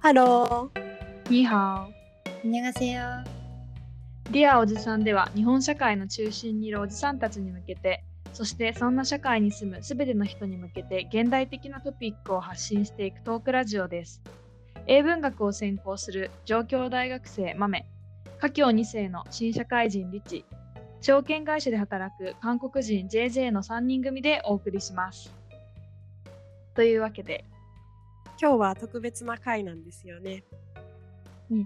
ハローニーハオ。にゃがせよ。リアおじさんでは日本社会の中心にいるおじさんたちに向けて、そしてそんな社会に住むすべての人に向けて現代的なトピックを発信していくトークラジオです。英文学を専攻する上京大学生マメ、華僑2世の新社会人リチ、証券会社で働く韓国人 JJ の3人組でお送りします。というわけで今日は特別な回なんですよね。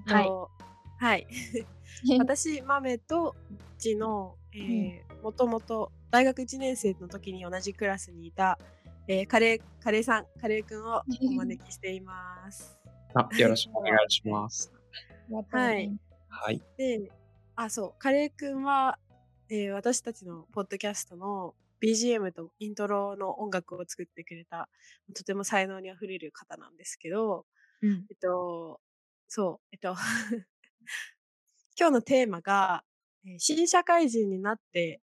はいとはい。私、豆とちの、えーもともと大学1年生の時に同じクラスにいた、えーカレー、カレーさん、カレーくんをお招きしています。あ、よろしくお願いします。はい。はい。で、あ、そう、カレーくんは、えー私たちのポッドキャストの BGM とイントロの音楽を作ってくれた、とても才能にあふれる方なんですけど、うんえっと、そう、えっと、今日のテーマが、えー新社会人になって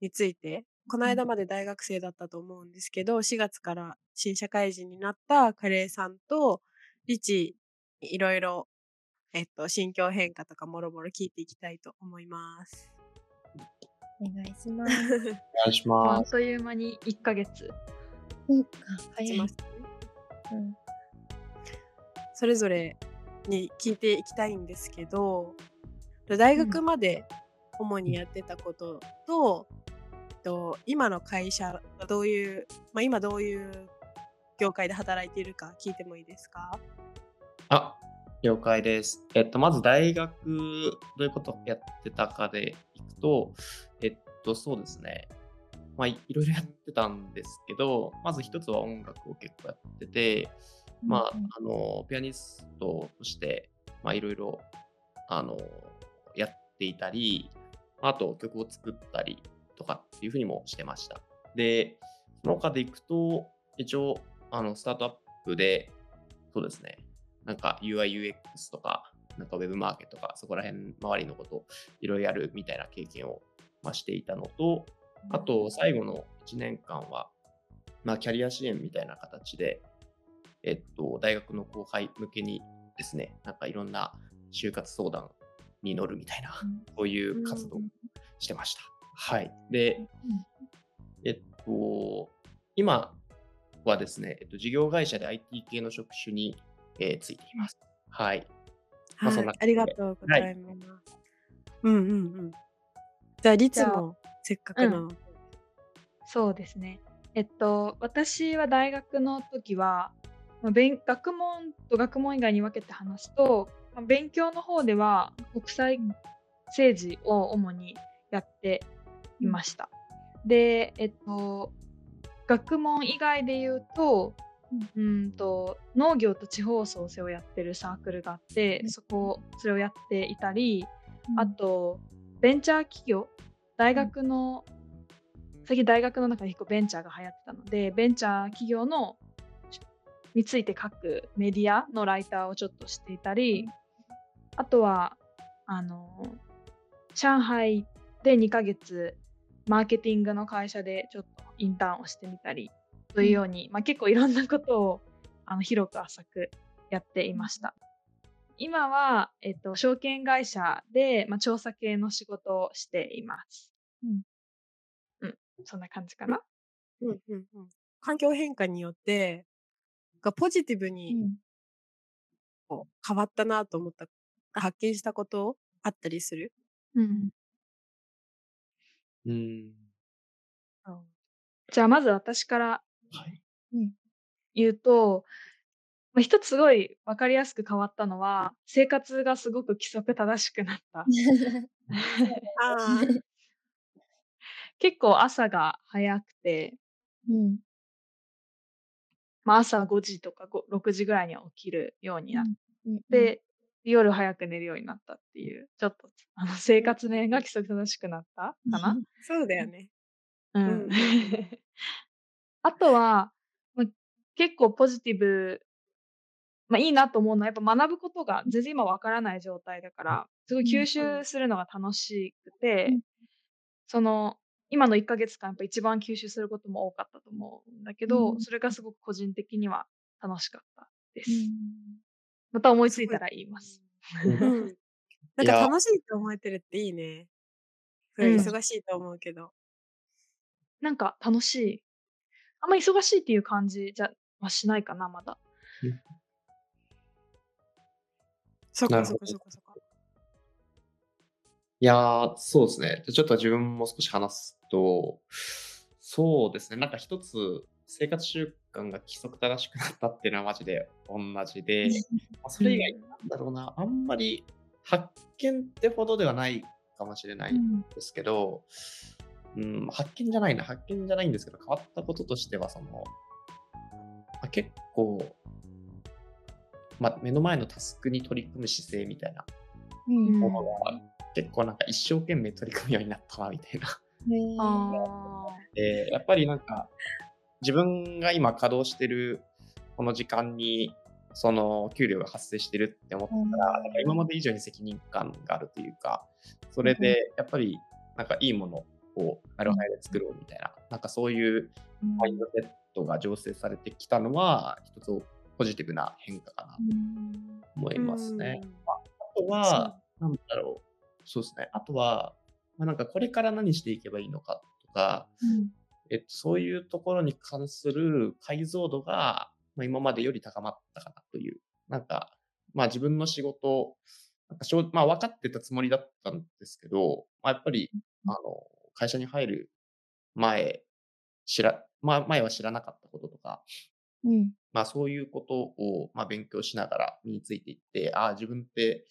について、この間まで大学生だったと思うんですけど、4月から新社会人になったカレーさんと、リチ、いろいろ、えっと、心境変化とかもろもろ聞いていきたいと思います。お願いします。お願いしあっます。という間に1ヶ月。そうか、早いしま。すねうんそれぞれに聞いていきたいんですけど、大学まで主にやってたことと、えっと今の会社がどういう、まあ、今どういう業界で働いているか聞いてもいいですか？あ、了解です。えっと、まず大学、どういうことをやってたかでいくと、と、そうですね。まあ、いいろいろやってたんですけど、まず一つは音楽を結構やってて、まああの、ピアニストとして、まあ、いろいろ、あの、やっていたり、あと曲を作ったりとかっていうふうにもしてました。で、その他でいくと、一応、あの、スタートアップで、そうですね、なんか UI、UX とか、なんか Web マーケットとか、そこら辺周りのことをいろいろやるみたいな経験を、まあ、していたのと、あと、最後の1年間は、まあ、キャリア支援みたいな形で、えっと、大学の後輩向けにですね、なんかいろんな就活相談に乗るみたいな、そういう活動をしてました。はい。で、えっと、今はですね、えっと、事業会社で IT 系の職種に、えーついています。はい。まあそんなはい、ありがとうございます。うんうんうん。じゃあ、リツじゃあもせっかくなので。そうですね。えっと、私は大学の時は、学問と学問以外に分けて話すと、まあ勉強の方では国際政治を主にやっていました。で、えっと、学問以外で言うと、うんと農業と地方創生をやってるサークルがあって、そこそれをやっていたり、あとベンチャー企業大学の、最近大学の中で結構ベンチャーが流行ってたのでベンチャー企業のについて書くメディアのライターをちょっとしていたりあとはあの上海で2ヶ月マーケティングの会社でちょっとインターンをしてみたりというように、まあ、結構いろんなことをあの広く浅くやっていました。今は、えっと、証券会社で、まあ、調査系の仕事をしています。うん。うん。そんな感じかな。うんうんうん。環境変化によって、がポジティブうにんこう変わったなと思った、発見したことあったりする？うん。うん。じゃあ、まず私からはい。言うと、まあ、一つすごい分かりやすく変わったのは、生活がすごく規則正しくなった。あ結構朝が早くて、うん。まあ、朝5時とか5 6時ぐらいには起きるようになっうん。て、夜早く寝るようになったっていう、ちょっとあの生活面が規則正しくなったかな？そうだよね。うん。うん。あとは、ま、結構ポジティブ、まあ、いいなと思うのは、やっぱ学ぶことが全然今わからない状態だから、すごい吸収するのが楽しくて、うんその、今の1ヶ月間やっぱ一番吸収することも多かったと思うんだけど、うんそれがすごく個人的には楽しかったです。うんまた思いついたら言います。うん。なんか楽しいと思えてるっていいね。すごいうん忙しいと思うけど。なんか楽しい。あんま忙しいっていう感じじゃはしないかな、まだ。そっかそっなるほどかそっかそっか。いやー、そうですね。ちょっと自分も少し話すと、そうですね。なんか一つ生活習慣が規則正しくなったっていうのはマジで同じで、まあそれ以外なんだろうな、あんまり発見ってほどではないかもしれないんですけど、うん、発見じゃないな、発見じゃないんですけど、変わったこととしては、その、まあ、結構、まあ、目の前のタスクに取り組む姿勢みたいな。うん。ものが、結構なんか一生懸命取り組むようになったな、みたいな。ねあで、やっぱりなんか、自分が今稼働してるこの時間に、その給料が発生してるって思ったら、なんか今まで以上に責任感があるというか、それでやっぱりなんかいいものをアルハイで作ろうみたいな、なんかそういうマインドセットが醸成されてきたのは、一つポジティブな変化かなと思いますね。あとは、なんだろう、そうですね。あとは、まあ、なんかこれから何していけばいいのかとか、えっと、そういうところに関する解像度が、まあ、今までより高まったかなという。なんか、まあ自分の仕事、なんかしょうまあ分かってたつもりだったんですけど、まあ、やっぱり、あの、会社に入る前、知ら、まあ前は知らなかったこととか、うん。まあそういうことを、まあ、勉強しながら身についていって、ああ、自分って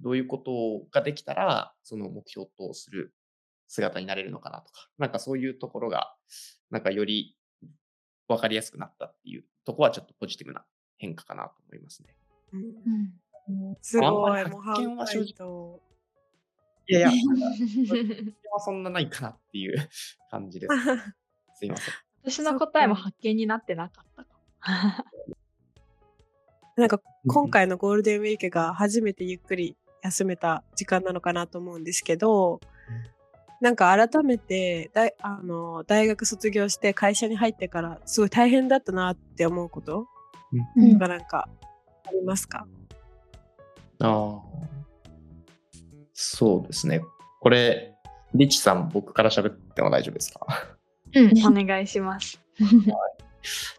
どういうことができたら、その目標とする姿になれるのかなとか、なんかそういうところが、なんかより分かりやすくなったっていうところはちょっとポジティブな変化かなと思いますね。うんうんすごい、模発見範は正直。いやいや、それはそんなないかなっていう感じです。すいません。私の答えも発見になってなかったかも。なんか今回のゴールデンウィークが初めてゆっくり休めた時間なのかなと思うんですけど、なんか改めて大あの大学卒業して会社に入ってからすごい大変だったなって思うことうん。とかなんかありますか、ああ。そうですね。これ、リッチさん、僕から喋っても大丈夫ですか？うん、お願いします。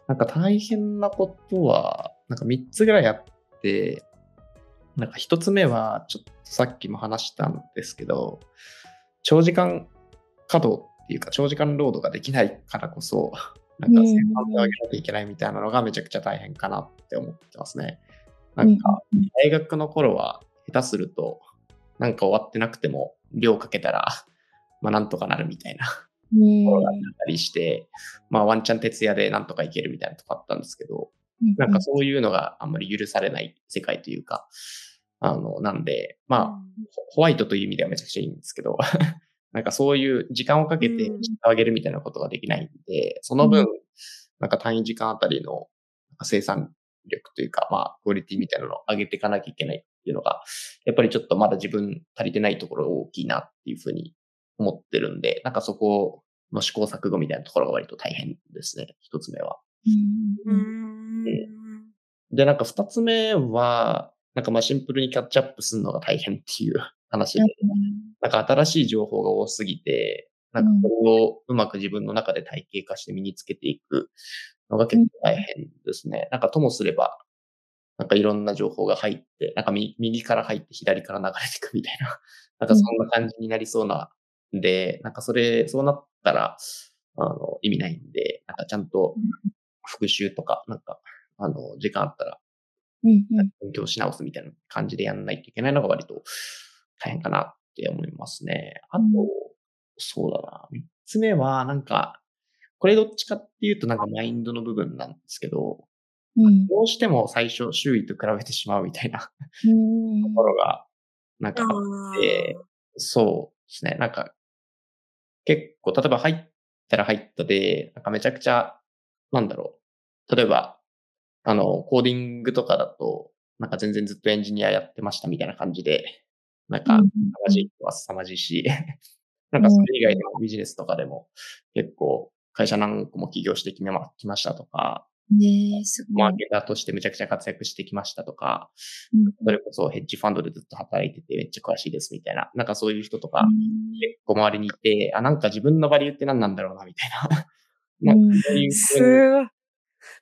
なんか大変なことは、なんか3つぐらいあって、なんか1つ目は、ちょっとさっきも話したんですけど、長時間稼働っていうか、長時間労働ができないからこそ、なんかうん生産性を上げなきゃいけないみたいなのがめちゃくちゃ大変かなって思ってますね。なんか、大学の頃は下手すると、なんか終わってなくても、量かけたら、まあなんとかなるみたいなうんところがあったりして、まあワンチャン徹夜でなんとかいけるみたいなとこあったんですけど、なんかそういうのがあんまり許されない世界というか、あの、なんで、まあ、ホホワイトという意味ではめちゃくちゃいいんですけど、なんかそういう時間をかけてうん。してあげるみたいなことができないんで、その分、なんか単位時間あたりの生産力というか、まあ、クオリティみたいなのを上げていかなきゃいけないっていうのが、やっぱりちょっとまだ自分足りてないところが大きいなっていうふうに思ってるんで、なんかそこの試行錯誤みたいなところが割と大変ですね、一つ目は。うーんで、なんか二つ目は、なんかまあシンプルにキャッチアップするのが大変っていう 話で、なんか新しい情報が多すぎて、なんかこれをうまく自分の中で体系化して身につけていくのが結構大変ですね。なんかともすれば、なんかいろんな情報が入って、なんか右右から入って左から流れていくみたいな、なんかそんな感じになりそうなんで、なんかそれ、そうなったら、あの、意味ないんで、なんかちゃんと復習とか、なんか、あの、時間あったら勉強し直すみたいな感じでやんないといけないのが割と大変かなって思いますね。あと、うんそうだな。三つ目は、なんか、これどっちかっていうとなんかマインドの部分なんですけど、うんどうしても最初周囲と比べてしまうみたいなうんところが、なんかああって、そうですね。なんか、結構、例えば入ったら入ったで、なんかめちゃくちゃ、なんだろう。例えば、あの、コーディングとかだと、なんか全然ずっとエンジニアやってましたみたいな感じで、なんか、凄まじいは凄まじいし、なんかそれ以外でもビジネスとかでも結構会社何個も起業してきまきましたとか、ねえ、すごい。マーケターとしてめちゃくちゃ活躍してきましたとか、うんそれこそヘッジファンドでずっと働いててめっちゃ詳しいですみたいな、なんかそういう人とかうん結構周りにいて、あ、なんか自分のバリューって何なんだろうなみたいな。な うんんかそういう。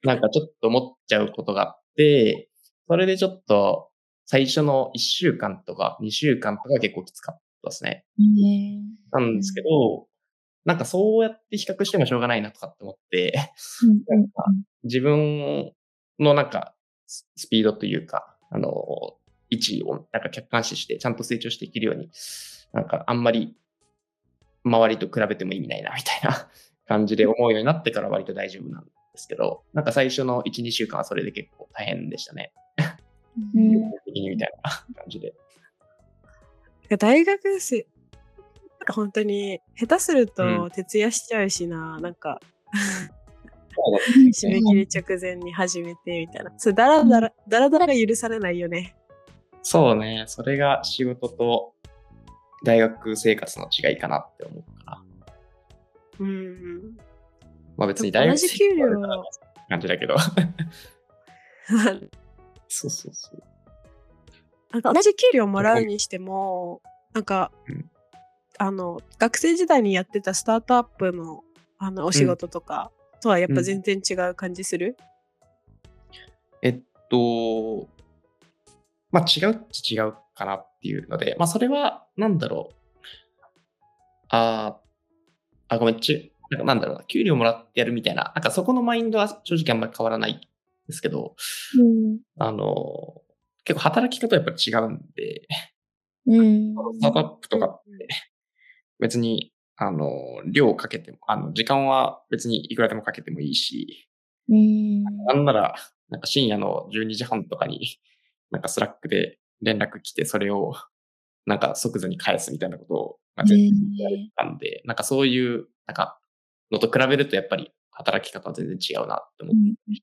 なんかちょっと思っちゃうことがあって、それでちょっと最初の1週間とか2週間とか結構きつかったですね。ねなんですけど、なんかそうやって比較してもしょうがないなとかって思って、んなんか自分のなんかススピードというか、あの、位置をなんか客観視してちゃんと成長していけるように、なんかあんまり周りと比べても意味ないなみたいな感じで思うようになってから割と大丈夫なんですけど、なんか最初の1、2週間はそれで結構大変でしたね。うん みたいな感じで。大学生、か本当に下手するうと徹夜しちゃうしな、なんかうん締め切り直前に始めてみたいな。それだらだら、だらだらが許されないよね。そうね、それが仕事と大学生活の違いかなって思うかな。うん。まあ別に大学生同じ給料感じだけど。そうそうそう。なんか同じ給料もらうにしても、なんか、うんあの、学生時代にやってたスタートアップのあのお仕事とかとはやっぱ全然違う感じする、えっと、まあ違うっちゃ違うかなっていうので、まあそれはなんだろう。あーあ、ごめん、ちなんかなんだろうな、給料もらってやるみたいな、なんかそこのマインドは正直あんまり変わらないんですけど、うん。あの、結構働き方はやっぱり違うんで、うん。スタートアップとかって別に、あの、量をかけても、あの、時間は別にいくらでもかけてもいいし、うん。なんなら、なんか深夜の12時半とかに、なんか Slack で連絡来て、それを、なんか即座に返すみたいなことを、まあ、全然やれたんで、なんかそういう、なんか、のと比べるとやっぱり働き方は全然違うなって思って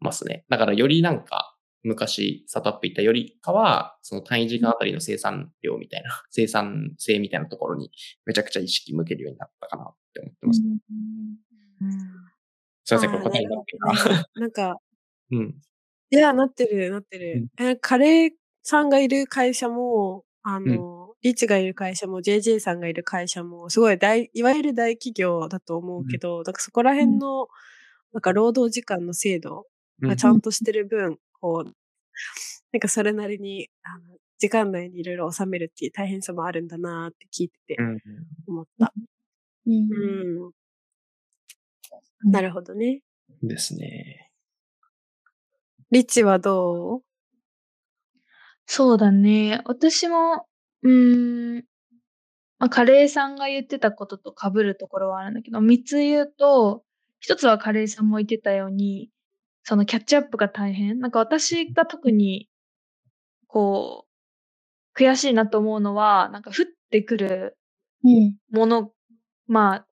ますね。だからよりなんか、昔、スタップ行ったよりかは、その単位時間あたりの生産量みたいな、生産性みたいなところにめちゃくちゃ意識向けるようになったかなって思ってます。すいません、これ答えになってるかな。なんか、うん。いや、なってる、なってる。えカレーさんがいる会社も、あの、リッチがいる会社も、JJ さんがいる会社も、すごい大、いわゆる大企業だと思うけど、なんかそこら辺の、なんか労働時間の制度がちゃんとしてる分、こう、なんかそれなりに、あの、時間内にいろいろ収めるっていう大変さもあるんだなって聞いててうん。思った。うんうん。なるほどね。ですね。リッチはどう？そうだね。私も、うーん、まあ、カレーさんが言ってたことと被るところはあるんだけど、三つ言うと、一つはカレーさんも言ってたように、そのキャッチアップが大変。なんか私が特に、こう、悔しいなと思うのは、なんか降ってくるうん。もの、まあ、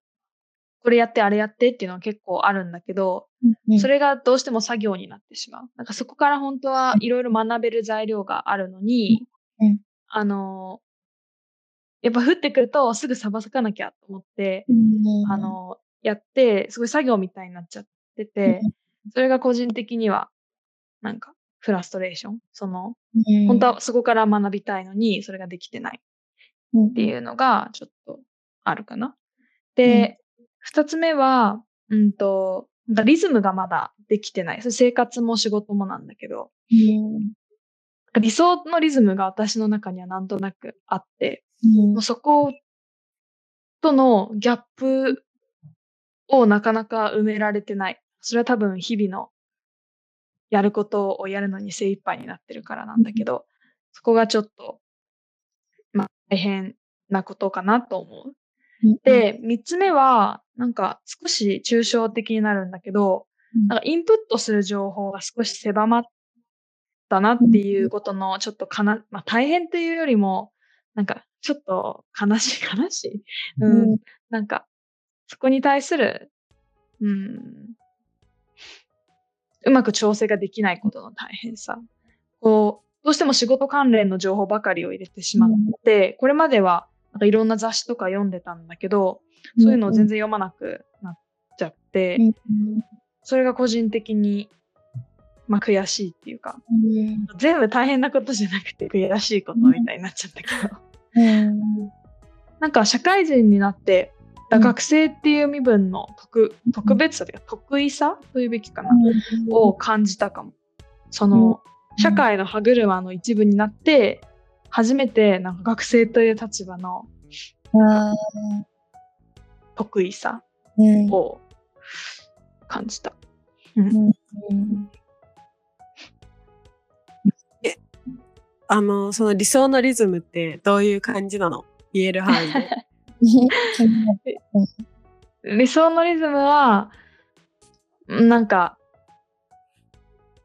これやってあれやってっていうのは結構あるんだけど、うんそれがどうしても作業になってしまう。なんかそこから本当はいろいろ学べる材料があるのに、うんあの、やっぱ降ってくるとすぐさばかなきゃと思って、うんあの、やって、すごい作業みたいになっちゃってて、それが個人的には、なんか、フラストレーション？その、うん本当はそこから学びたいのに、それができてないっていうのが、ちょっとあるかな。で、二つ目は、うんと、なんかリズムがまだできてない。それ生活も仕事もなんだけど、うん理想のリズムが私の中にはなんとなくあって、うんもうそことのギャップをなかなか埋められてない。それは多分日々のやることをやるのに精一杯になってるからなんだけど、そこがちょっと、まあ、大変なことかなと思う。で、三つ目は、なんか少し抽象的になるんだけど、うんなんかインプットする情報が少し狭まったなっていうことの、ちょっとかな、まあ大変というよりも、なんかちょっと悲しい、悲しい？うん。なんか、そこに対する、うん、うまく調整ができないことの大変さ。こう、どうしても仕事関連の情報ばかりを入れてしまって、これまではなんかいろんな雑誌とか読んでたんだけど、そういうのを全然読まなくなっちゃって、それが個人的に、まあ悔しいっていうか、うん。全部大変なことじゃなくて悔しいことみたいになっちゃったけど。うん。なんか社会人になって、うん。学生っていう身分の特特別さというか得意さというべきかな、を感じたかも。その、社会の歯車の一部になって、初めてなんか学生という立場のあ得意さを感じた。うん。あの、その理想のリズムってどういう感じなの？言える範囲で。理想のリズムは、なんか、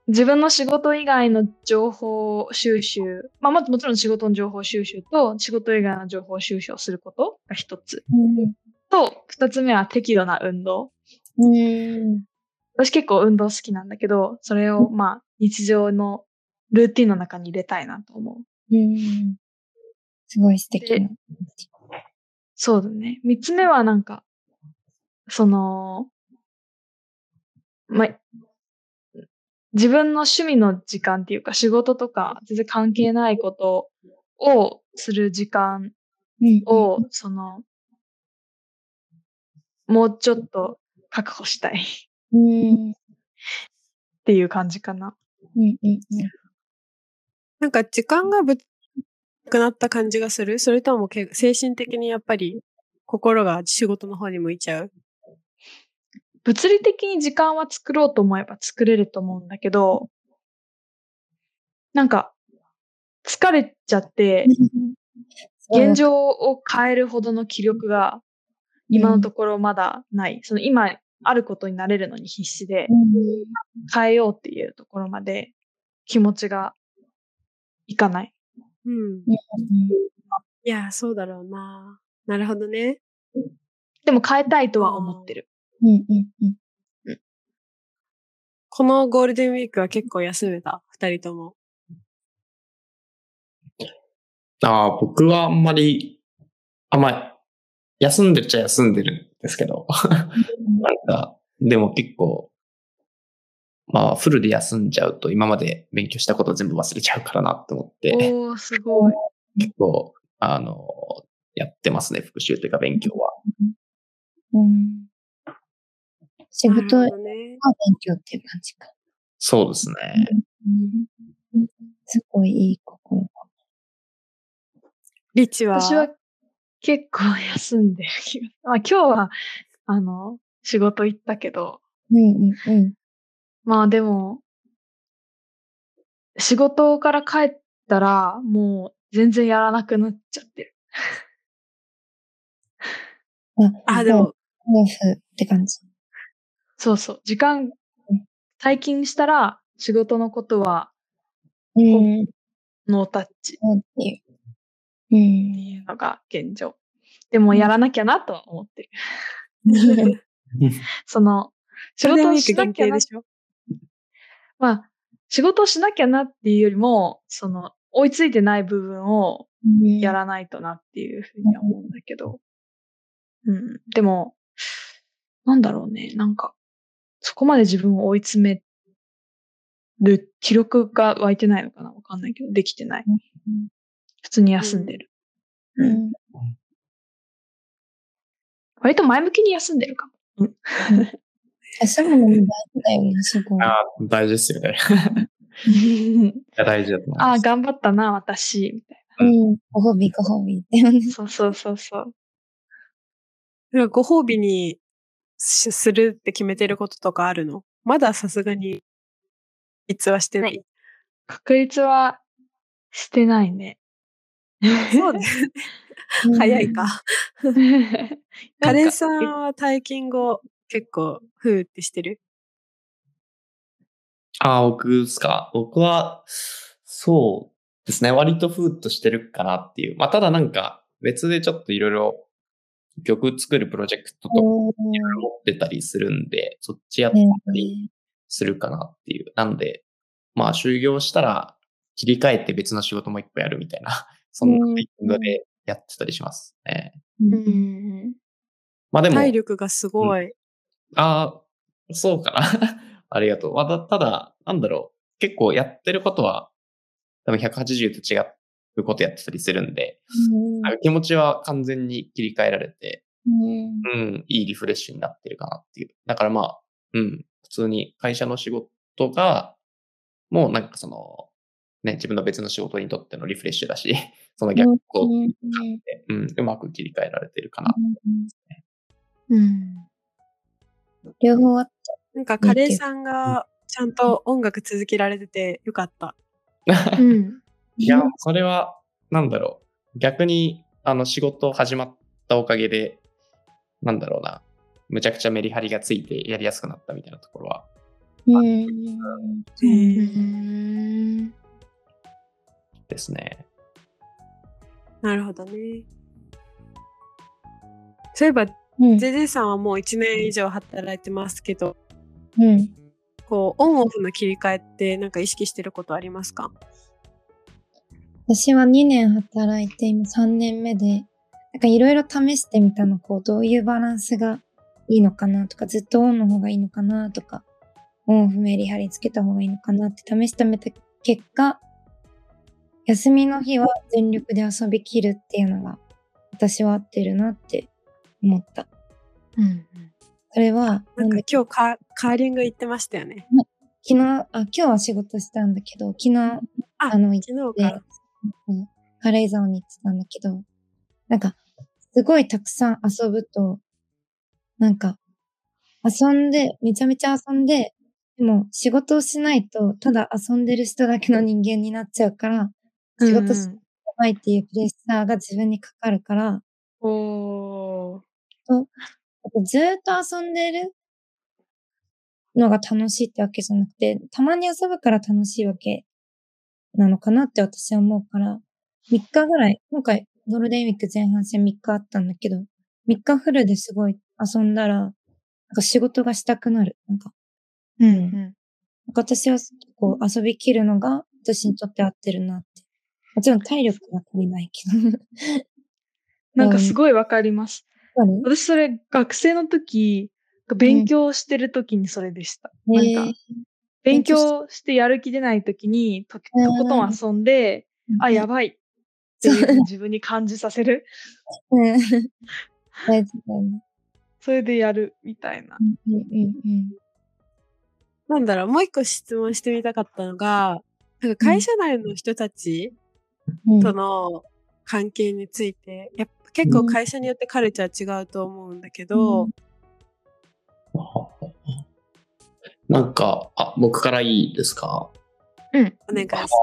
自分の仕事以外の情報収集、まあ、ももちろん仕事の情報収集と仕事以外の情報収集をすることが一つ。と、二つ目は適度な運動。うんうん私結構運動好きなんだけど、それをまあ日常のルーティンの中に入れたいなと思う。うんすごい素敵な。そうだね。三つ目はなんか、その、まあ、自分の趣味の時間っていうか仕事とか全然関係ないことをする時間うんを、その、もうちょっと確保したいっうんうんていう感じかな。うんうんなんか時間がぶっなくなった感じがする。それともけ精神的にやっぱり心が仕事の方に向いちゃう。物理的に時間は作ろうと思えば作れると思うんだけど、なんか、疲れちゃって、現状を変えるほどの気力が今のところまだない。その今あることになれるのに必死で変えようっていうところまで気持ちがいかない。うん。いや、そうだろうな。なるほどね。でも変えたいとは思ってる。うんうんうんこのゴールデンウィークは結構休めた？二人とも。ああ、僕はあんまり、あんまり、休んでっちゃ休んでるんですけど、なんか、でも結構、まあ、フルで休んじゃうと今まで勉強したこと全部忘れちゃうからなって思って、おー、すごい。結構、あの、やってますね、復習というか勉強は。うん仕事は。勉強っていう感じか。そうですね。うんすごいいい心。リチは、私は結構休んでる気が。まあ今日は、あの、仕事行ったけど、うんうんうん。まあでも、仕事から帰ったら、もう全然やらなくなっちゃってる。あ、でも、オフって感じ。そうそう。時間、退勤したら、仕事のことはうん。ノータッチっていう。うてん。いうのが現状。でもやらなきゃなとは思ってる。その、仕事をしなきゃなで、しょ？まあ、仕事をしなきゃなっていうよりも、その、追いついてない部分をやらないとなっていうふうには思うんだけど。うん。でも、なんだろうね。なんか、そこまで自分を追い詰める気力が湧いてないのかなわかんないけど、できてない。普通に休んでる。ううんん。割と前向きに休んでるかも。休むのも大事だよね、すごい。ああ、大事ですよね。いや大事だと思いああ、ます。頑張ったな、私、みたいうん。ご褒美、ご褒美って。そうそうそうそう。ご褒美にしするって決めてることとかあるの？まださすがに、実はしてない。確率はしてないね。そうね。早い か。カレンさんん。は退勤後、結構、ふーってしてる？ああ、僕ですか？僕は、そうですね。割とふーっとしてるかなっていう。まあ、ただなんか、別でちょっといろいろ曲作るプロジェクトとかおー持ってたりするんで、そっちやったねりするかなっていう。なんで、まあ、就業したら切り替えて別の仕事も一個やるみたいな、そんなタイミングでやってたりしますね。うんうん。まあでも、体力がすごい。ああ、そうかな。ありがとう。また、ただ、なんだろう。結構やってることは、多分180と違うことやってたりするんで、なんか気持ちは完全に切り替えられて、うんうん、いいリフレッシュになってるかなっていう。だからまあ、うん、普通に会社の仕事が、もうなんかその、ね、自分の別の仕事にとってのリフレッシュだし、その逆と、うんうん、うまく切り替えられてるかな。うん。両方あっなんかカレーさんがちゃんと音楽続けられててよかった。うん。いや、それは、なんだろう。逆に、あの、仕事始まったおかげで、なんだろうな。むちゃくちゃメリハリがついてやりやすくなったみたいなところは。ですね。なるほどね。そういえば、うん。ジェジェさんはもう1年以上働いてますけど、うん。こう、オンオフの切り替えってなんか意識してることありますか？私は2年働いて今3年目で、なんかいろいろ試してみたの、こう、どういうバランスがいいのかなとか、ずっとオンの方がいいのかなとか、オンオフメリハリつけた方がいいのかなって試してみた結果、休みの日は全力で遊びきるっていうのが、私は合ってるなって思った。うん。それは、なんかだ今日カカーリング行ってましたよね。昨日、あ、今日は仕事したんだけど、昨日、あ、あの、行で昨日から。うん軽井沢に行ってたんだけど、なんか、すごいたくさん遊ぶと、なんか、遊んで、めちゃめちゃ遊んで、でも仕事をしないと、ただ遊んでる人だけの人間になっちゃうから、仕事しないっていうプレッシャーが自分にかかるから、おー。ずーっと遊んでるのが楽しいってわけじゃなくて、たまに遊ぶから楽しいわけなのかなって私は思うから、3日ぐらい、今回ゴールデンウィーク前半戦3日あったんだけど、3日フルですごい遊んだら、なんか仕事がしたくなる。なんか、うん。うんうん。なんか私はこう遊びきるのが私にとって合ってるなって。もちろん体力が足りないけど。なんかすごいわかります。私それ学生の時、勉強してる時にそれでした。なんかえー勉強してやる気出ない時にととことん遊んで、あ、やばい。って自分に感じさせる。それでやるみたいな。うんうんうんなんだろう、もう一個質問してみたかったのが、なんか会社内の人たちうん。との関係について、やっぱ結構会社によってカルチャー違うと思うんだけど、うん。なんか、あ、僕からいいですか？お願いします。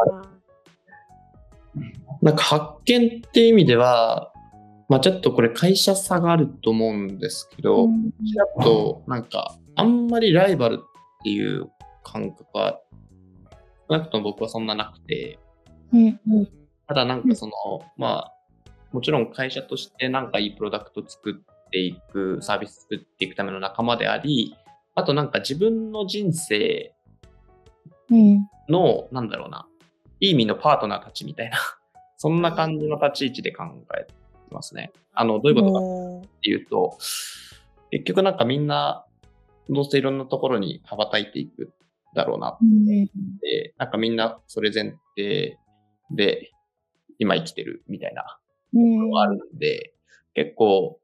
なんか発見っていう意味では、まあちょっとこれ会社差があると思うんですけど、うん。ちらっとなんかあんまりライバルっていう感覚は、少なくとも僕はそんななくて、うんうん。ただなんかその、まあ、もちろん会社としてなんかいいプロダクト作っていく、サービス作っていくための仲間であり、あとなんか自分の人生うんの、なんだろうな、いい意味のパートナーたちみたいな、そんな感じの立ち位置で考えてますね。あの、どういうことかっていうと、結局なんかみんな、どうせいろんなところに羽ばたいていくだろうなっうんて、なんかみんなそれ前提で今生きてるみたいなうんのがあるんで、結構、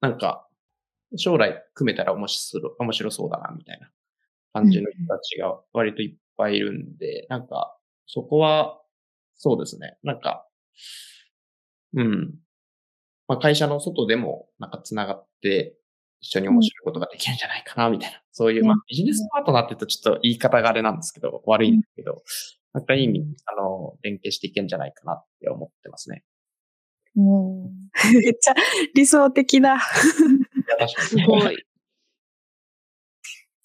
なんか、将来組めたら面白面白そうだな、みたいな感じの人たちが割といっぱいいるんで、なんか、そこは、そうですね。なんか、うん。まあ、会社の外でも、なんか繋がって、一緒に面白いことができるんじゃないかな、みたいな。そういう、まあ、ビジネスパートナーって言うとちょっと言い方があれなんですけど、悪いんですけど、なんかいい意味、あの、連携していけんじゃないかなって思ってますね。うん。めっちゃ理想的だ。すに。ごい。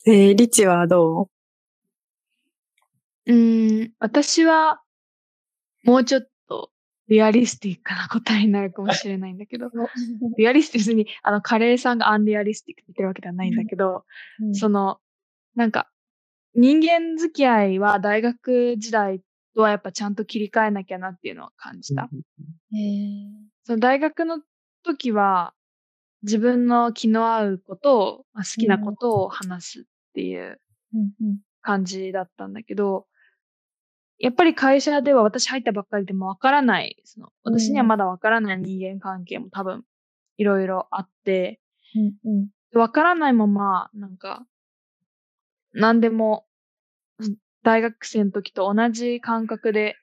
えー、リチはどう？ーん、私は、もうちょっと、リアリスティックな答えになるかもしれないんだけど、リアリスティックに、あの、カレーさんがアンリアリスティックって言ってるわけではないんだけど、その、なんか、人間付き合いは大学時代とはやっぱちゃんと切り替えなきゃなっていうのは感じた。その大学の時は、自分の気の合うことを、まあ、好きなことを話すっていう感じだったんだけど、やっぱり会社では私入ったばっかりでもわからない、その私にはまだわからない人間関係も多分いろいろあって、うんうん。わからないまま、なんか、何でも、大学生の時と同じ感覚で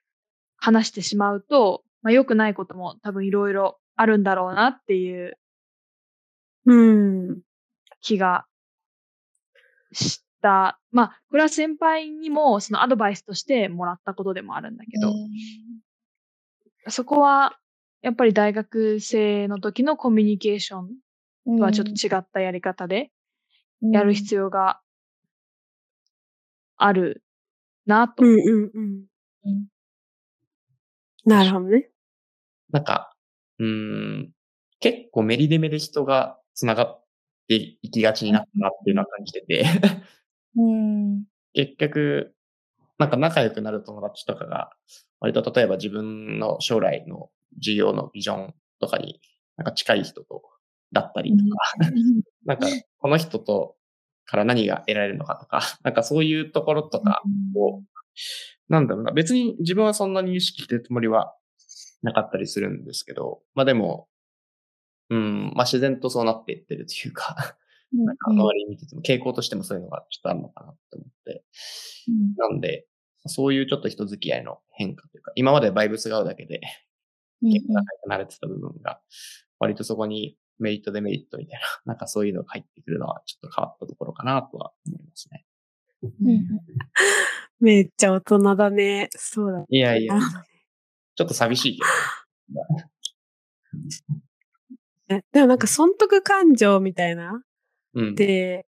話してしまうと、まあ、良くないことも多分いろいろあるんだろうなっていううん。気がした。まあ、これは先輩にもそのアドバイスとしてもらったことでもあるんだけど、そこはやっぱり大学生の時のコミュニケーションうんとはちょっと違ったやり方でやる必要があるなと。うんうんうん。うんなるほどね。なんか、うーん、結構メリデメで人が繋がっていきがちになったなっていうのは感じてて、うん 結局、なんか仲良くなる友達とかが、割と例えば自分の将来の事業のビジョンとかになんか近い人と、だったりとか、なんかこの人とから何が得られるのかとか、なんかそういうところとかを、なんだろうな、別に自分はそんなに意識してるつもりはなかったりするんですけど、まあでも、うん、まあ自然とそうなっていってるというか、なんか周り見てても傾向としてもそういうのがちょっとあるのかなって思って。なんで、そういうちょっと人付き合いの変化というか、今までバイブスが合うだけで結構仲良くなれてた部分が、割とそこにメリットデメリットみたいな、なんかそういうのが入ってくるのはちょっと変わったところかなとは思いますね。めっちゃ大人だね。そうだ。いやいやちょっと寂しいけね でもなんか損得感情みたいな、ど。うん。で、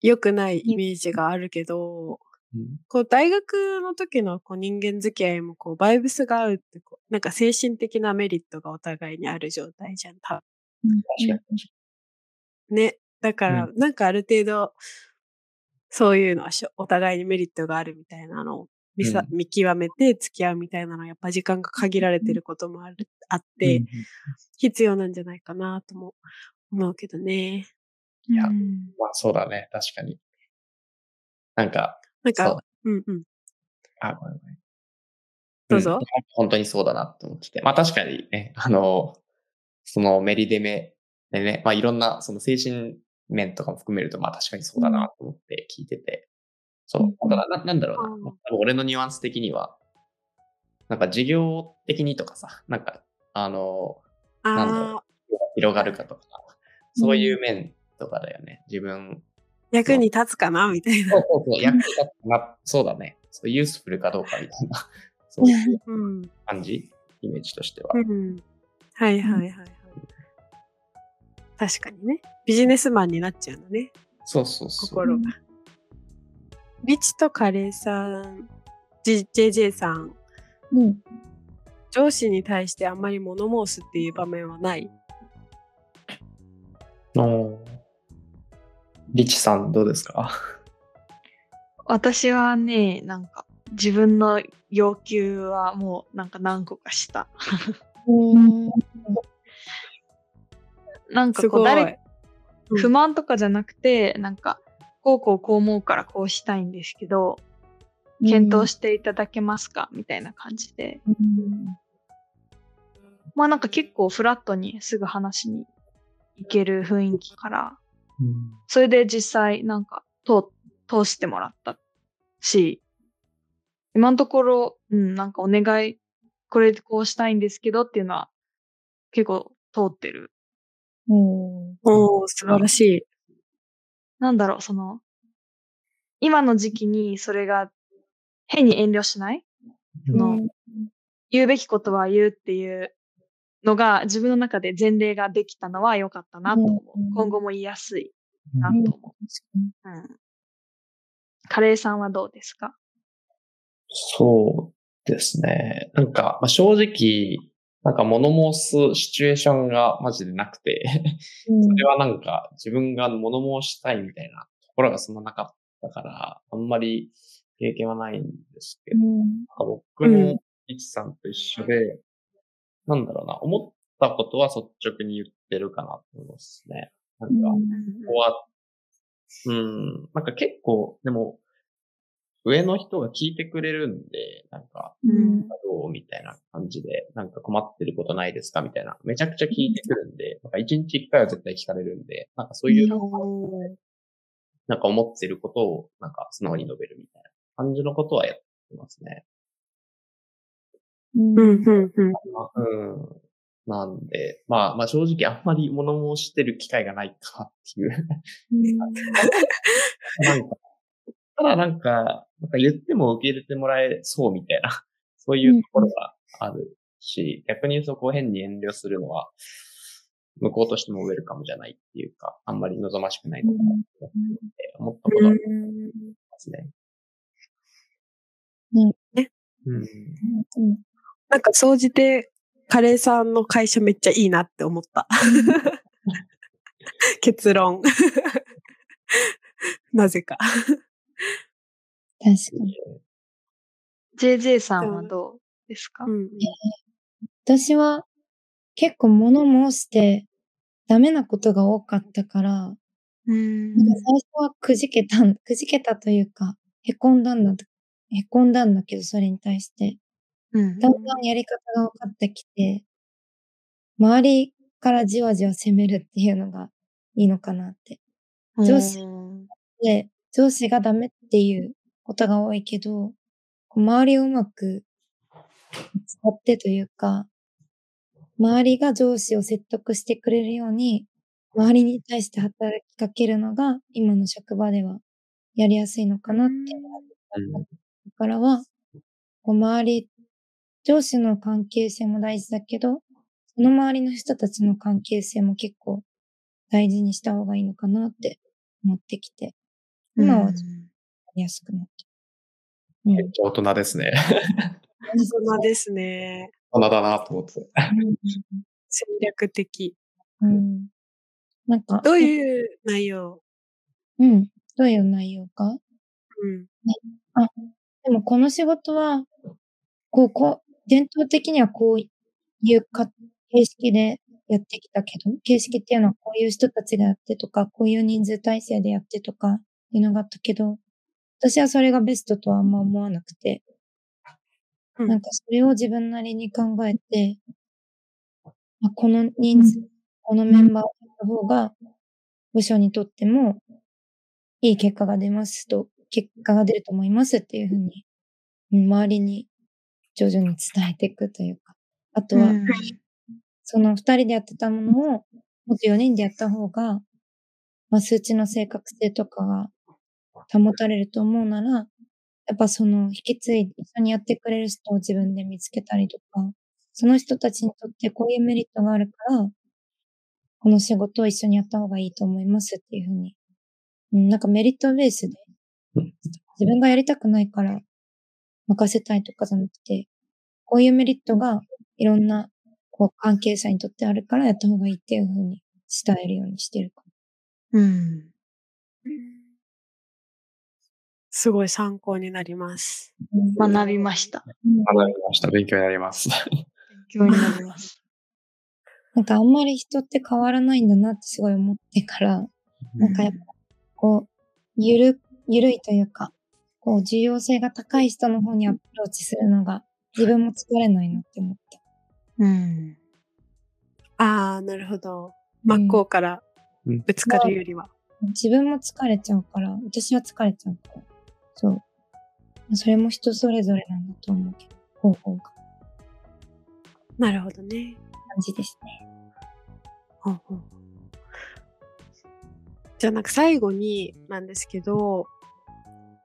良くないイメージがあるけど、うんこう大学の時のこう人間付き合いもこうバイブスが合うってこうなんか精神的なメリットがお互いにある状態じゃん。多ね。だから、なんかある程度、そういうのはしょお互いにメリットがあるみたいなのを見さ、う見極めて付き合うみたいなのはやっぱ時間が限られてることもある、あって、うん必要なんじゃないかなとも思うけどね。いやうんまあそうだね、確かに。なんか、なんそうか、うんうん。あ、ごめんごめん。どうぞん本当にそうだなと思ってて。まあ確かにね、あの、そのメリデメでね、まあいろんなその精神面とかも含めると、まあ確かにそうだなと思って聞いてて。そう。ただな、なんだろうな。俺のニュアンス的には、なんか事業的にとかさ、なんか、あの、なんだろああ、広がるかとか、そういう面とかだよね。自分、役に立つかなみたいな。そうそうそう、役に立つな、そうだね。そうユースフルかどうかみたいな、そういううん。感じ、イメージとしては。うん。はいはいはいはい。確かにね。ビジネスマンになっちゃうのね。そうそうそう。心が。リチとカレーさん、J- JJ さん、うん上司に対してあんまり物申すっていう場面はない？おーリチさんどうですか？私はね、なんか自分の要求はもうなんか何個かした。うんなんか。こう誰、うん不満とかじゃなくて、なんか、こうこうこう思うからこうしたいんですけど、検討していただけますか？みたいな感じで。まあなんか結構フラットにすぐ話に行ける雰囲気から、それで実際なんか通、通してもらったし、今のところ、うん、なんかお願い、これこうしたいんですけどっていうのは結構通ってる。うんおー素晴らしい。なんだろう、その、今の時期にそれが変に遠慮しない？その、言うべきことは言うっていうのが自分の中で前例ができたのは良かったなと思う。うん今後も言いやすいなうんと思う。うん。カレーさんはどうですか？そうですね。なんか、まあ、正直、なんか物申すシチュエーションがマジでなくて、それはなんか自分が物申したいみたいなところがそんななかったから、あんまり経験はないんですけど、なんか僕うもイチさんと一緒で、なんだろうな、思ったことは率直に言ってるかなと思いますね。なんか、ここは、うん、なんか結構、でも、上の人が聞いてくれるんで、なんか、うん。どうみたいな感じで、なんか困ってることないですかみたいな。めちゃくちゃ聞いてくるんで、なんか一日一回は絶対聞かれるんで、なんかそういう、なんか思ってることを、なんか素直に述べるみたいな感じのことはやってますね。うん、うん、うん。うん。なんで、まあ、まあ正直あんまり物申してる機会がないかっていうなんかただなんか、なんか言っても受け入れてもらえそうみたいな、そういうところがあるし、うん、逆にそこを変に遠慮するのは、向こうとしてもウェルカムじゃないっていうか、あんまり望ましくないのかなって思ったことがありますね。うん。ね。うん。なんか、総じて、カレーさんの会社めっちゃいいなって思った。結論。なぜか。確かに。JJ さんはどうですか、うん、私は結構物申してダメなことが多かったから、うん、最初はくじけた、くじけたというか、へこんだんだ、へこんだんだけど、それに対して。うん、だんだんやり方が分かってきて、周りからじわじわ攻めるっていうのがいいのかなって。上司で、上司がダメっていうことが多いけど、周りをうまく使ってというか、周りが上司を説得してくれるように、周りに対して働きかけるのが、今の職場ではやりやすいのかなって。だからは、こう周り、上司の関係性も大事だけど、その周りの人たちの関係性も結構大事にした方がいいのかなって思ってきて、今はりやすくなって。めっちゃ大人ですね。大人ですね。大人だなと思って。戦略的。うん。なんか。どういう内容？うん。どういう内容か？うん。ね、あ、でもこの仕事は、こう、こう、伝統的にはこういうか形式でやってきたけど、形式っていうのはこういう人たちがやってとか、こういう人数体制でやってとかっていうのがあったけど、私はそれがベストとはあんま思わなくて、うん、なんかそれを自分なりに考えて、まあ、この人数、このメンバーの方が部署にとってもいい結果が出ますと、結果が出ると思いますっていうふうに、周りに徐々に伝えていくというか、あとは、その二人でやってたものを、もっと4人でやった方が、まあ、数値の正確性とかが保たれると思うなら、やっぱその引き継いで一緒にやってくれる人を自分で見つけたりとか、その人たちにとってこういうメリットがあるから、この仕事を一緒にやった方がいいと思いますっていうふうに。うん、なんかメリットベースで、自分がやりたくないから任せたいとかじゃなくて、こういうメリットがいろんなこう関係者にとってあるからやった方がいいっていうふうに伝えるようにしてるかうん。すごい参考になります。学びました。学びました。勉強になります。勉強になります。なんかあんまり人って変わらないんだなってすごい思ってから、なんかやっぱ、こう、ゆる、ゆるいというか、こう、重要性が高い人の方にアプローチするのが、自分も疲れないなって思った。うん。ああ、なるほど。真っ向からぶつかるよりは。自分も疲れちゃうから、私は疲れちゃうから。そう。それも人それぞれなんだと思うけど、方法が。なるほどね。感じですね。ほうほうじゃあなんか最後になんですけど、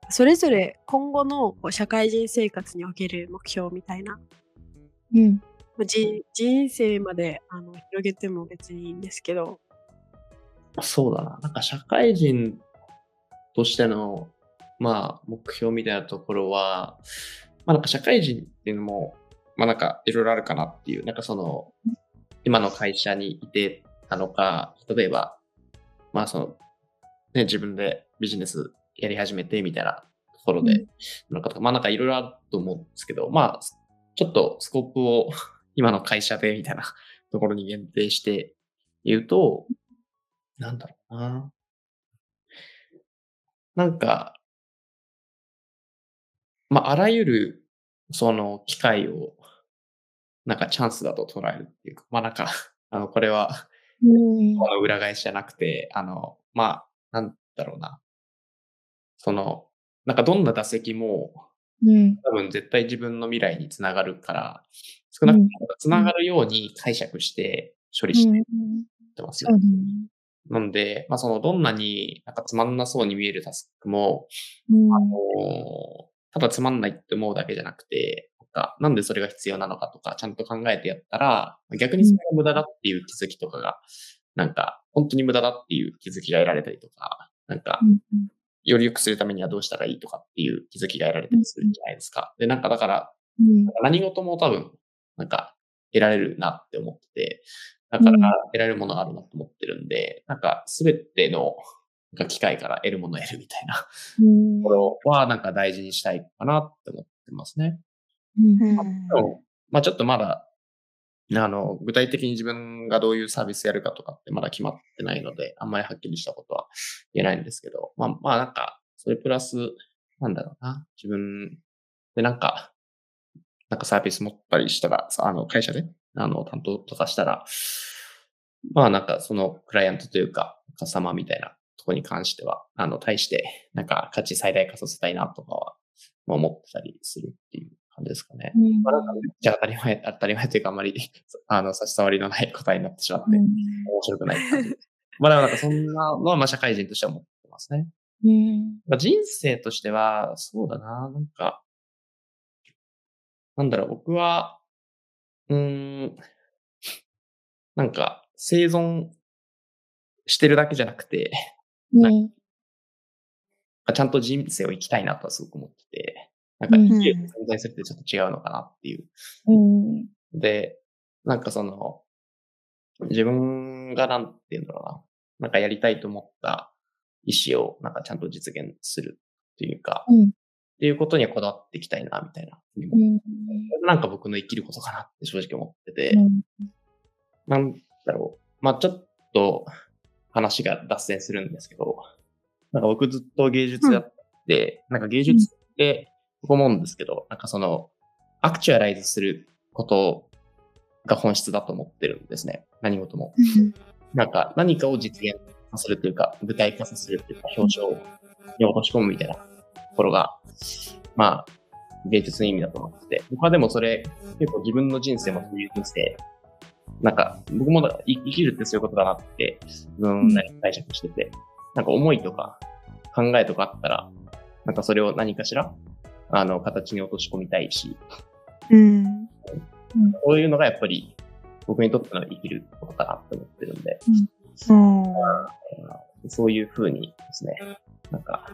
それぞれ今後のこう社会人生活における目標みたいな。うん。じ人生まであの広げても別にいいんですけど。そうだな。なんか社会人としてのまあ、目標みたいなところは、まあなんか社会人っていうのも、まあなんかいろいろあるかなっていう、なんかその、今の会社にいてたのか、例えば、まあその、ね、自分でビジネスやり始めてみたいなところで、うん、なんかまあなんかいろいろあると思うんですけど、まあ、ちょっとスコープを 今の会社でみたいなところに限定して言うと、なんだろうな。なんか、まあ、あらゆる、その、機会を、なんかチャンスだと捉えるっていうか、まあなんか、あの、これは、裏返しじゃなくて、あの、まあ、なんだろうな。その、なんかどんな打席も、うん。多分絶対自分の未来につながるから、少なくともつながるように解釈して処理していってますよ。ね。なんで、まあそのどんなになんかつまんなそうに見えるタスクも、うん。こうただつまんないって思うだけじゃなくて、なんかなんでそれが必要なのかとか、ちゃんと考えてやったら、逆にそれが無駄だっていう気づきとかが、なんか本当に無駄だっていう気づきが得られたりとか、なんかうんより良くするためにはどうしたらいいとかっていう気づきが得られたりするんじゃないですか。で、なんかだから、うん。何事も多分、なんか、得られるなって思ってて、だからうん得られるものがあるなと思ってるんで、なんか、すべての、なんか機会から得るものを得るみたいなうん。ところは、なんか大事にしたいかなって思ってますね。うん。でもまあちょっとまだ、あの、具体的に自分がどういうサービスやるかとかってまだ決まってないので、あんまりはっきりしたことは言えないんですけど、まあまあなんか、それプラス、なんだろうな、自分でなんか、なんかサービス持ったりしたら、さあの、会社で、あの、担当とかしたら、まあなんかそのクライアントというか、カスタマーみたいなところに関しては、あの、対して、なんか価値最大化させたいなとかは、まあ思ってたりするっていう感じですかね。うんまあ、なんかめっちゃ当たり前、当たり前というかあんまり、あの、差し障りのない答えになってしまって、面白くない感じ。まあでもなんかそんなのは、まあ社会人としては思ってますね。うん。まあ、人生としては、そうだな、なんか、なんだろう、僕は、うーん、なんか、生存してるだけじゃなくて、うん。ちゃんと人生を生きたいなとはすごく思ってて、なんかうん生きると存在するってちょっと違うのかなっていううん。で、なんかその、自分がなんていうんだろうな、なんかやりたいと思った意思をなんかちゃんと実現するっていうか、うんっていうことにはこだわっていきたいな、みたいな。うん。なんか僕の生きることかなって正直思ってて、うんなんだろう。まあちょっと話が脱線するんですけど、なんか僕ずっと芸術やって、なんか芸術って僕思うんですけど、なんかその、アクチュアライズすることが本質だと思ってるんですね。何事も。なんか何かを実現させるというか、具体化させるというか、表彰に落とし込むみたいなところが、まあ、芸術の意味だと思ってて、僕はでもそれ、結構自分の人生もそういう人生、なんか、僕もだから生生きるってそういうことだなって、自分なりに解釈してて、なんか思いとか考えとかあったら、なんかそれを何かしら、あの、形に落とし込みたいし、うん。そういうのがやっぱり僕にとっての生きることかなって思ってるんで、うん。そういう風にですね、なんか、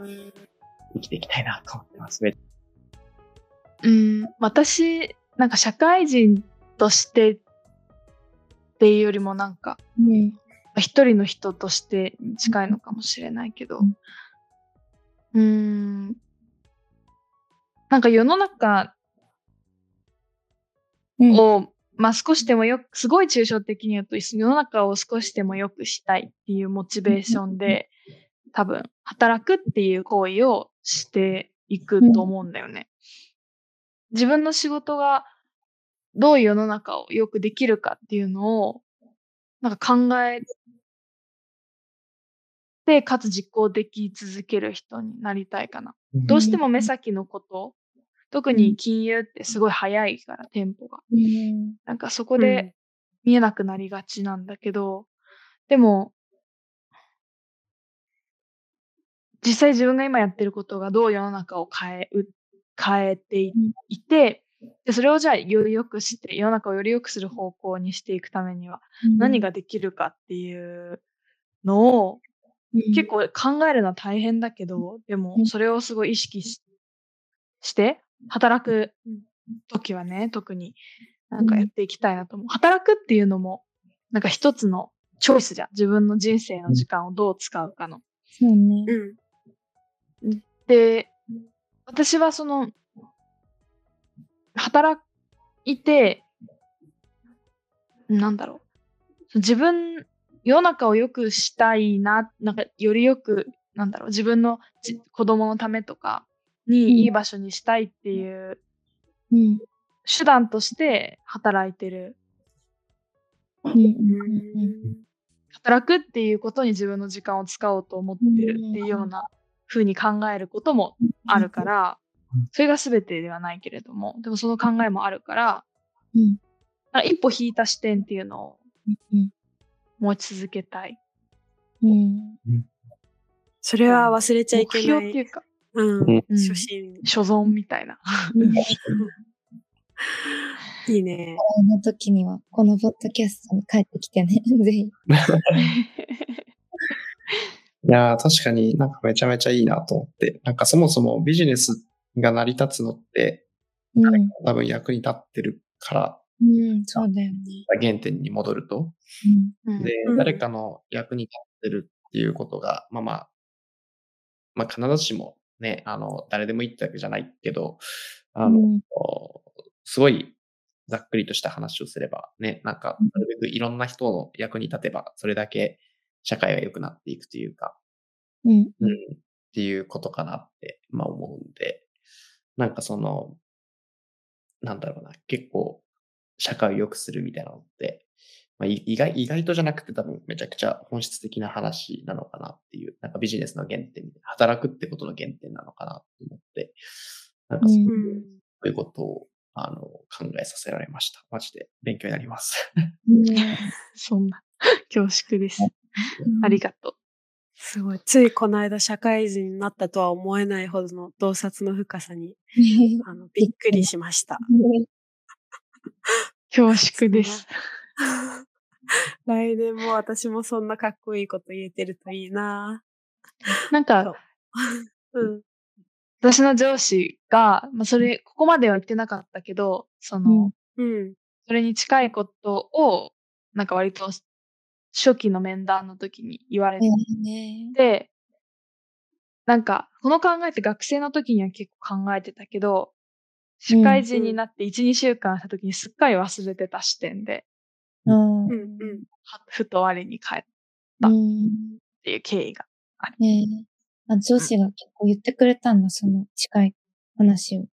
生きていきたいなと思ってます。めうん、私、なんか社会人としてっていうよりもなんか、うん。一人の人として近いのかもしれないけど、うーん、なんか世の中うん。を、まあ少しでもよく、すごい抽象的に言うと、世の中を少しでも良くしたいっていうモチベーションで、多分、働くっていう行為をしていくと思うんだよね。自分の仕事がどういう世の中をよくできるかっていうのを、なんか考えて、かつ実行でき続ける人になりたいかな。どうしても目先のこと、特に金融ってすごい早いから、テンポが。うん。なんかそこで見えなくなりがちなんだけど、でも、実際自分が今やってることがどう世の中を変えう、変えていて、でそれをじゃあより良くして、世の中をより良くする方向にしていくためには何ができるかっていうのを結構考えるのは大変だけど、でもうんそれをすごい意識しして、働く時はね、特になんかやっていきたいなと思う。働くっていうのも、なんか一つのチョイスじゃん。自分の人生の時間をどう使うかの。そうね。うん。で、私はその、働いて、なんだろう。自分、世の中を良くしたいな、なんかよりよく、なんだろう、自分のじ子供のためとかうんにいい場所にしたいっていううん。手段として働いてる。うん。うん。働くっていうことに自分の時間を使おうと思ってるっていうような風に考えることもあるから、それが全てではないけれども、でもその考えもあるから、うん。あ一歩引いた視点っていうのをうん。持ち続けたい。うん。それは忘れちゃい目けない。標っていうか、うんうんうん初心。所存みたいな。いいね。あの時には、このポッドキャストに帰ってきてね、ぜひ。いやー、確かになんかめちゃめちゃいいなと思って、なんかそもそもビジネスが成り立つのって、うん。多分役に立ってるから、うん、そうだよね。原点に戻ると。うん。でう、ん誰かの役に立ってるっていうことが、まあまあ、まあ必ずしもね、あの、誰でもいいってわけじゃないけど、あの、うんすごいざっくりとした話をすれば、ね、なんか、なるべくいろんな人の役に立てば、それだけ社会が良くなっていくというか、うん。うん、っていうことかなって、まあ思うんで、なんかその、なんだろうな、結構、社会を良くするみたいなのって、まあ、い意外、意外とじゃなくて多分めちゃくちゃ本質的な話なのかなっていう、なんかビジネスの原点、働くってことの原点なのかなと思って、なんかそうういうんそういうことを、あの、考えさせられました。マジで勉強になります。うん。そんな恐縮です。ありがとすごい。ついこの間社会人になったとは思えないほどの洞察の深さに、あの、びっくりしました。う。恐縮です。来年も私もそんなかっこいいこと言えてるといいななんか、うん。私の上司が、まあ、それ、ここまでは言ってなかったけど、その、うん。それに近いことを、なんか割と初期の面談の時に言われて、ねで、なんか、この考えって学生の時には結構考えてたけど、社会人になって1、2週間した時にすっかり忘れてた視点で、うん。うん。ふと我に返っうん。ていう経緯が。ねえ。あ、上司が結構言ってくれたんだ、その近い話を。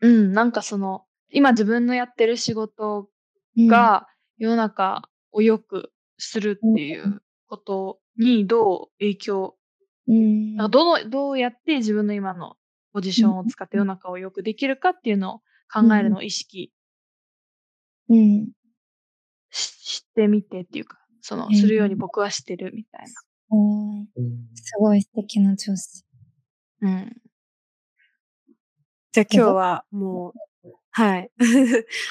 うん、なんかその、今自分のやってる仕事うん、が世の中を良くするっていうことにどう影響、うん。どの、どうやって自分の今のポジションを使って世の中を良くできるかっていうのを考えるのを意識うん。ししてみてっていうか、その、うんするように僕はしてるみたいおーすごい素敵な上司。な。うん。じゃあ今日はもう、はい。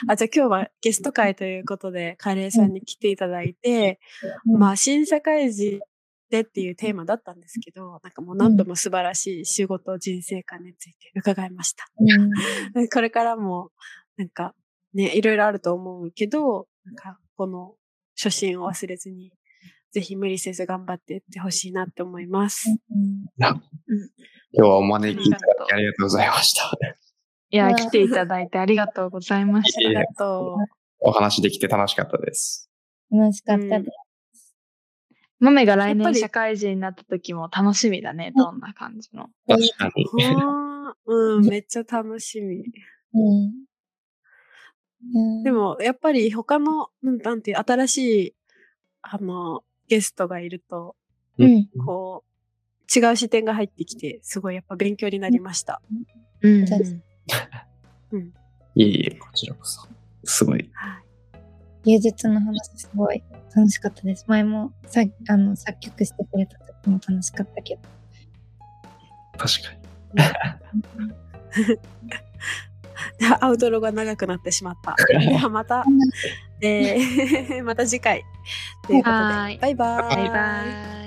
あ、じゃあ今日はゲスト会ということで、カレーさんに来ていただいて、うんまあ、新社会人でっていうテーマだったんですけど、なんかもう何度も素晴らしい仕事、人生観について伺いました。うん。これからも、なんか、ね、いろいろあると思うけど、なんか、この初心を忘れずに、ぜひ無理せず頑張っていってほしいなって思います。うん今日はお招きいただきありがとうございました。いや、うん来ていただいてありがとうございました。ありがとお話できて楽しかったです。楽しかったです。マメが来年社会人になった時も楽しみだね、どんな感じの。確かに。う。ん、めっちゃ楽しみ。うん。うんで、も、やっぱり他の、うんなんていう、新しい、あの、ゲストがいると、うん。こう、違う視点が入ってきて、すごいやっぱ勉強になりました。うんそういえいえ、こちらこそ。すごい。はい。芸術の話すごい楽しかったです。前もさあの作曲してくれた時も楽しかったけど。確かに。でアウトロが長くなってしまった。ではまた、えー また次回。ということで、バイバーイ。バイバイ。